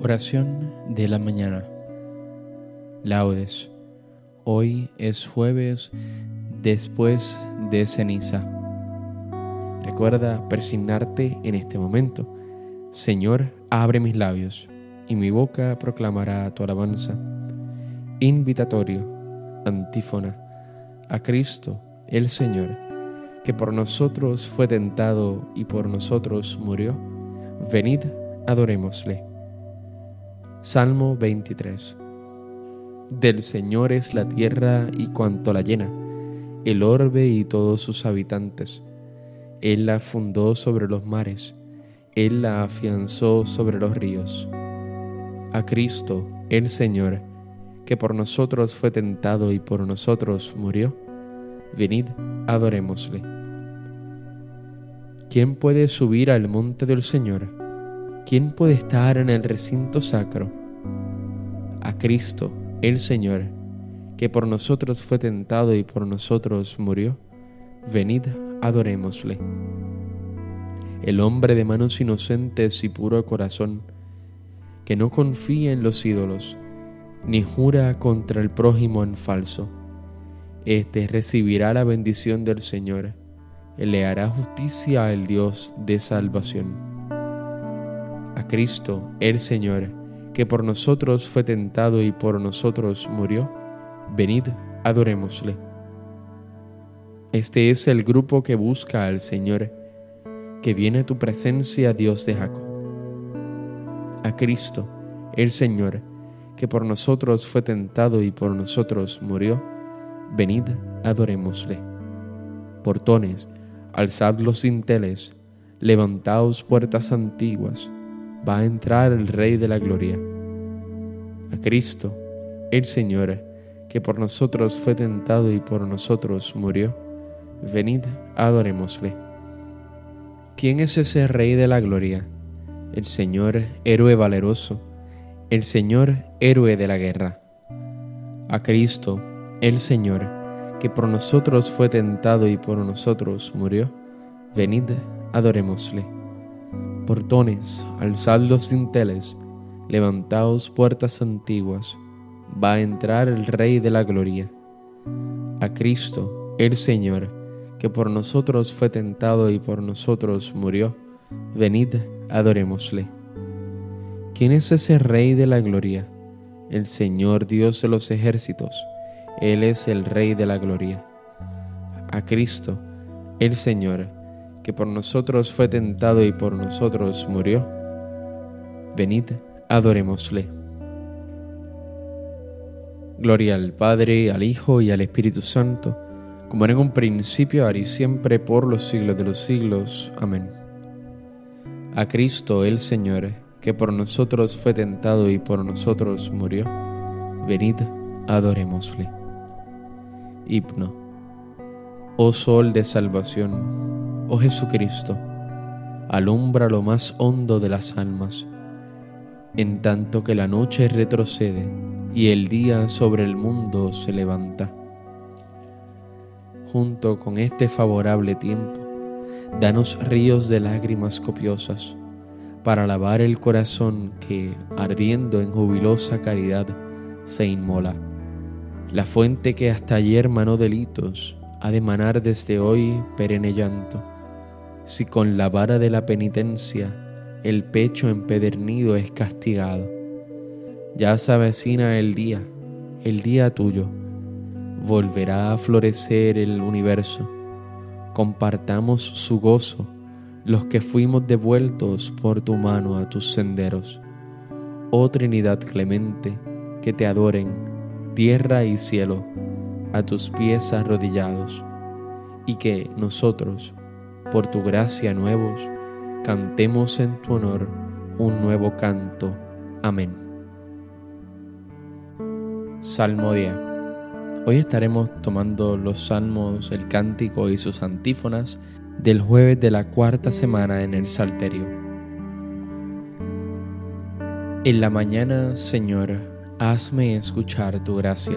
Oración de la mañana. Laudes. Hoy es jueves después de ceniza. Recuerda persignarte en este momento. Señor, abre mis labios y mi boca proclamará tu alabanza. Invitatorio, antífona, a Cristo, el Señor, que por nosotros fue tentado y por nosotros murió. Venid, adorémosle. Salmo 23. Del Señor es la tierra y cuanto la llena, el orbe y todos sus habitantes. Él la fundó sobre los mares, Él la afianzó sobre los ríos. A Cristo, el Señor, que por nosotros fue tentado y por nosotros murió, venid, adorémosle. ¿Quién puede subir al monte del Señor? ¿quién puede estar en el recinto sacro? A Cristo, el Señor, que por nosotros fue tentado y por nosotros murió, venid, adorémosle. El hombre de manos inocentes y puro corazón, que no confía en los ídolos, ni jura contra el prójimo en falso, éste recibirá la bendición del Señor, le hará justicia al Dios de salvación a Cristo, el Señor, que por nosotros fue tentado y por nosotros murió, venid, adorémosle. Este es el grupo que busca al Señor, que viene a tu presencia, Dios de Jacob. A Cristo, el Señor, que por nosotros fue tentado y por nosotros murió, venid, adorémosle. Portones, alzad los dinteles, levantaos puertas antiguas, va a entrar el Rey de la Gloria. A Cristo, el Señor, que por nosotros fue tentado y por nosotros murió, venid, adorémosle. ¿Quién es ese Rey de la Gloria? El Señor, héroe valeroso, el Señor, héroe de la guerra. A Cristo, el Señor, que por nosotros fue tentado y por nosotros murió, venid, adorémosle portones, alzad los dinteles, levantaos puertas antiguas, va a entrar el Rey de la Gloria. A Cristo, el Señor, que por nosotros fue tentado y por nosotros murió, venid, adorémosle. ¿Quién es ese Rey de la Gloria? El Señor Dios de los ejércitos, Él es el Rey de la Gloria. A Cristo, el Señor, que por nosotros fue tentado y por nosotros murió, venid, adorémosle. Gloria al Padre, al Hijo y al Espíritu Santo, como en un principio, ahora y siempre, por los siglos de los siglos. Amén. A Cristo el Señor, que por nosotros fue tentado y por nosotros murió, venid, adorémosle. Hipno. Oh Sol de Salvación, Oh Jesucristo, alumbra lo más hondo de las almas, en tanto que la noche retrocede y el día sobre el mundo se levanta. Junto con este favorable tiempo, danos ríos de lágrimas copiosas para lavar el corazón que, ardiendo en jubilosa caridad, se inmola. La fuente que hasta ayer manó delitos ha de manar desde hoy perenne llanto si con la vara de la penitencia el pecho empedernido es castigado. Ya se avecina el día, el día tuyo. Volverá a florecer el universo. Compartamos su gozo los que fuimos devueltos por tu mano a tus senderos. Oh Trinidad clemente, que te adoren tierra y cielo a tus pies arrodillados, y que nosotros, por tu gracia nuevos, cantemos en tu honor un nuevo canto. Amén. Salmo 10. Hoy estaremos tomando los salmos, el cántico y sus antífonas del jueves de la cuarta semana en el Salterio. En la mañana, Señor, hazme escuchar tu gracia.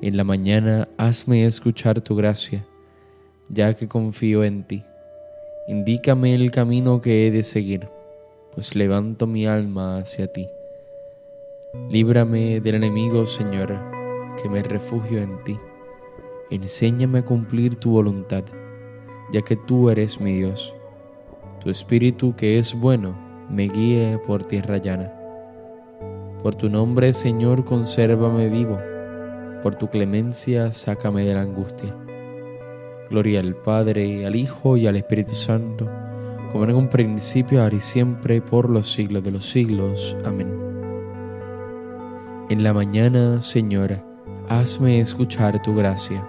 En la mañana hazme escuchar tu gracia, ya que confío en ti. Indícame el camino que he de seguir, pues levanto mi alma hacia ti. Líbrame del enemigo, Señor, que me refugio en ti. Enséñame a cumplir tu voluntad, ya que tú eres mi Dios. Tu espíritu que es bueno me guíe por tierra llana. Por tu nombre, Señor, consérvame vivo. Por tu clemencia, sácame de la angustia. Gloria al Padre, al Hijo y al Espíritu Santo, como en un principio, ahora y siempre, por los siglos de los siglos. Amén. En la mañana, Señor, hazme escuchar tu gracia.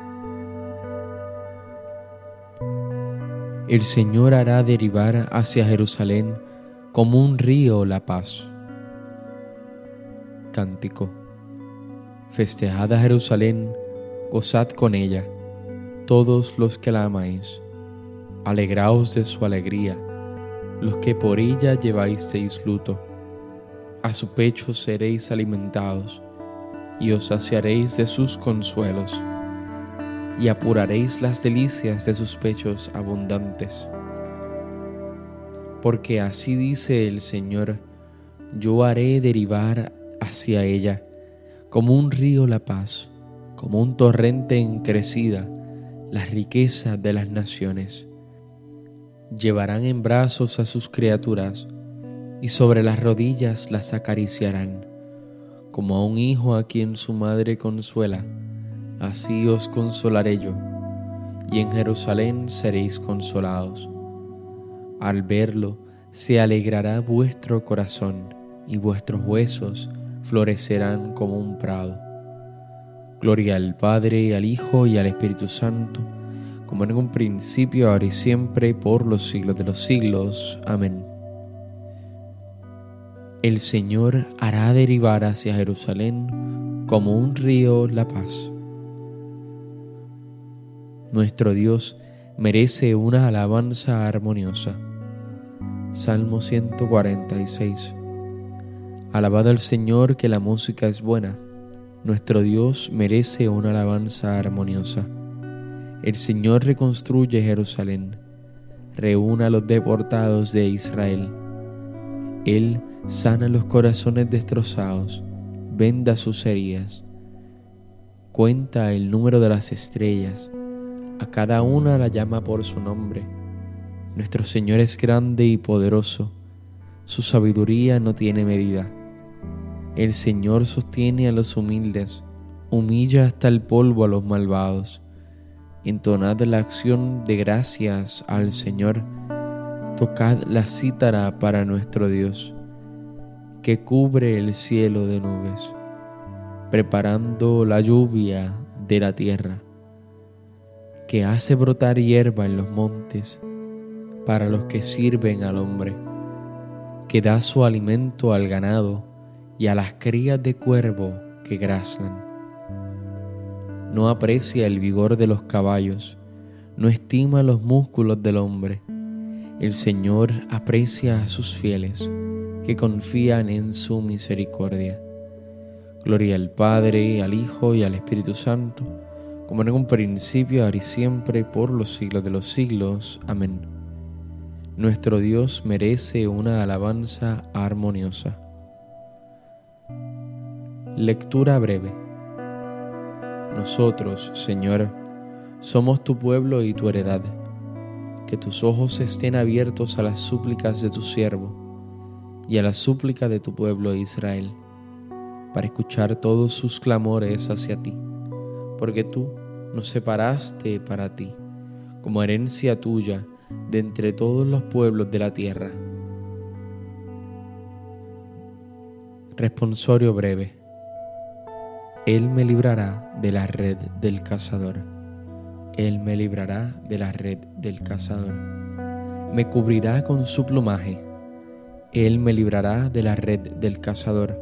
El Señor hará derivar hacia Jerusalén como un río la paz. Cántico. Festejad a Jerusalén, gozad con ella, todos los que la amáis. Alegraos de su alegría, los que por ella lleváis luto a su pecho seréis alimentados, y os saciaréis de sus consuelos, y apuraréis las delicias de sus pechos abundantes. Porque así dice el Señor, yo haré derivar hacia ella, como un río la paz, como un torrente en crecida, las riquezas de las naciones. Llevarán en brazos a sus criaturas, y sobre las rodillas las acariciarán, como a un hijo a quien su madre consuela, así os consolaré yo, y en Jerusalén seréis consolados. Al verlo se alegrará vuestro corazón, y vuestros huesos florecerán como un prado. Gloria al Padre, al Hijo y al Espíritu Santo, como en un principio, ahora y siempre, por los siglos de los siglos. Amén el Señor hará derivar hacia Jerusalén como un río la paz. Nuestro Dios merece una alabanza armoniosa. Salmo 146. Alabado al Señor que la música es buena. Nuestro Dios merece una alabanza armoniosa. El Señor reconstruye Jerusalén. Reúna a los deportados de Israel. Él sana los corazones destrozados, venda sus heridas, cuenta el número de las estrellas, a cada una la llama por su nombre. Nuestro Señor es grande y poderoso, su sabiduría no tiene medida. El Señor sostiene a los humildes, humilla hasta el polvo a los malvados. Entonad la acción de gracias al Señor, tocad la cítara para nuestro Dios que cubre el cielo de nubes, preparando la lluvia de la tierra, que hace brotar hierba en los montes para los que sirven al hombre, que da su alimento al ganado y a las crías de cuervo que graznan. No aprecia el vigor de los caballos, no estima los músculos del hombre. El Señor aprecia a sus fieles que confían en su misericordia. Gloria al Padre, al Hijo y al Espíritu Santo, como en un principio, ahora y siempre, por los siglos de los siglos. Amén. Nuestro Dios merece una alabanza armoniosa. Lectura breve. Nosotros, Señor, somos tu pueblo y tu heredad. Que tus ojos estén abiertos a las súplicas de tu siervo y a la súplica de tu pueblo Israel. para escuchar todos sus clamores hacia ti, porque tú nos separaste para ti, como herencia tuya de entre todos los pueblos de la tierra. Responsorio breve. Él me librará de la red del cazador. Él me librará de la red del cazador. Me cubrirá con su plumaje. Él me librará de la red del cazador.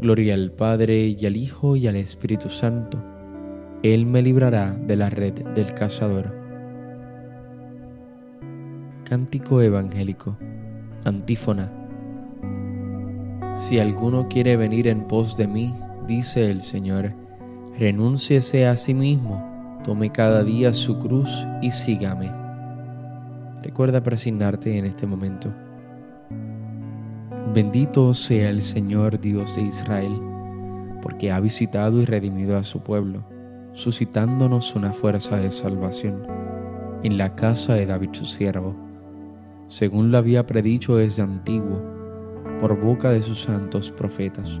Gloria al Padre y al Hijo y al Espíritu Santo. Él me librará de la red del cazador. Cántico evangélico. Antífona. Si alguno quiere venir en pos de mí, dice el Señor, renúnciese a sí mismo, tome cada día su cruz y sígame. Recuerda presignarte en este momento. Bendito sea el Señor Dios de Israel, porque ha visitado y redimido a su pueblo, suscitándonos una fuerza de salvación en la casa de David su siervo, según lo había predicho desde antiguo, por boca de sus santos profetas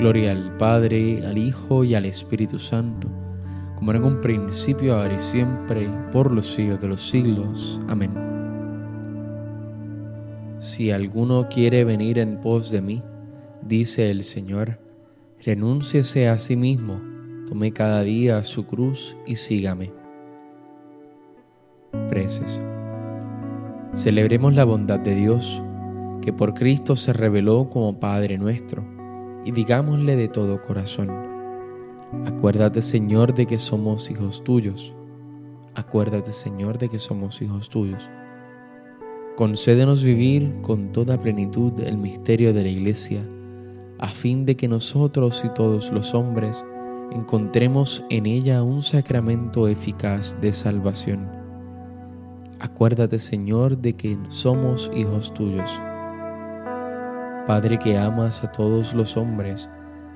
Gloria al Padre, al Hijo y al Espíritu Santo, como en un principio, ahora y siempre, por los siglos de los siglos. Amén. Si alguno quiere venir en pos de mí, dice el Señor, renúnciese a sí mismo, tome cada día su cruz y sígame. Preces. Celebremos la bondad de Dios, que por Cristo se reveló como Padre nuestro y digámosle de todo corazón, acuérdate Señor de que somos hijos tuyos, acuérdate Señor de que somos hijos tuyos. Concédenos vivir con toda plenitud el misterio de la Iglesia, a fin de que nosotros y todos los hombres encontremos en ella un sacramento eficaz de salvación. Acuérdate, Señor, de que somos hijos tuyos Padre que amas a todos los hombres,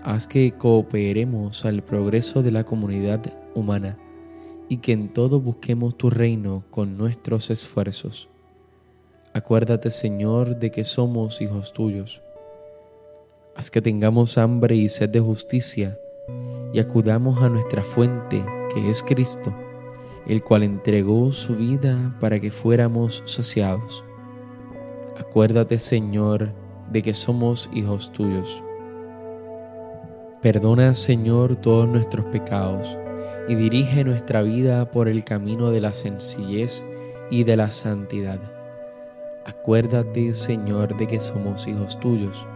haz que cooperemos al progreso de la comunidad humana y que en todo busquemos tu reino con nuestros esfuerzos. Acuérdate, Señor, de que somos hijos tuyos. Haz que tengamos hambre y sed de justicia y acudamos a nuestra fuente, que es Cristo, el cual entregó su vida para que fuéramos saciados. Acuérdate, Señor, de que somos hijos tuyos. Perdona, Señor, todos nuestros pecados y dirige nuestra vida por el camino de la sencillez y de la santidad. Acuérdate, Señor, de que somos hijos tuyos.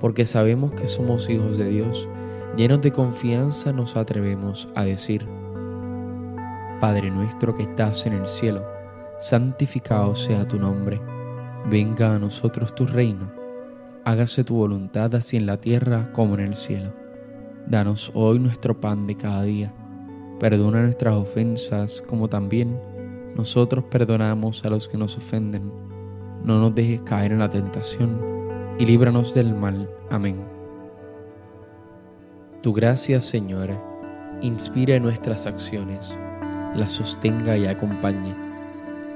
Porque sabemos que somos hijos de Dios, llenos de confianza nos atrevemos a decir, Padre nuestro que estás en el cielo, santificado sea tu nombre Venga a nosotros tu reino, hágase tu voluntad así en la tierra como en el cielo. Danos hoy nuestro pan de cada día. Perdona nuestras ofensas como también nosotros perdonamos a los que nos ofenden. No nos dejes caer en la tentación y líbranos del mal. Amén. Tu gracia, Señor, inspire nuestras acciones, las sostenga y acompañe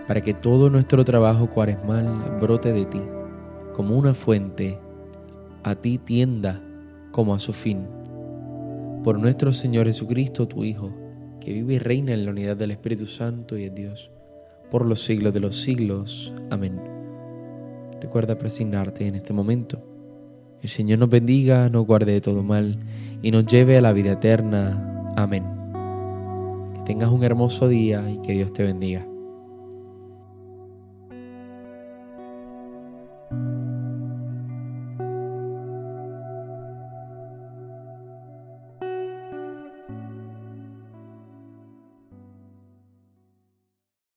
para que todo nuestro trabajo cuaresmal brote de ti, como una fuente, a ti tienda como a su fin. Por nuestro Señor Jesucristo, tu Hijo, que vive y reina en la unidad del Espíritu Santo y en Dios, por los siglos de los siglos. Amén. Recuerda presignarte en este momento. El Señor nos bendiga, nos guarde de todo mal y nos lleve a la vida eterna. Amén. tengas un hermoso día y que Dios te bendiga.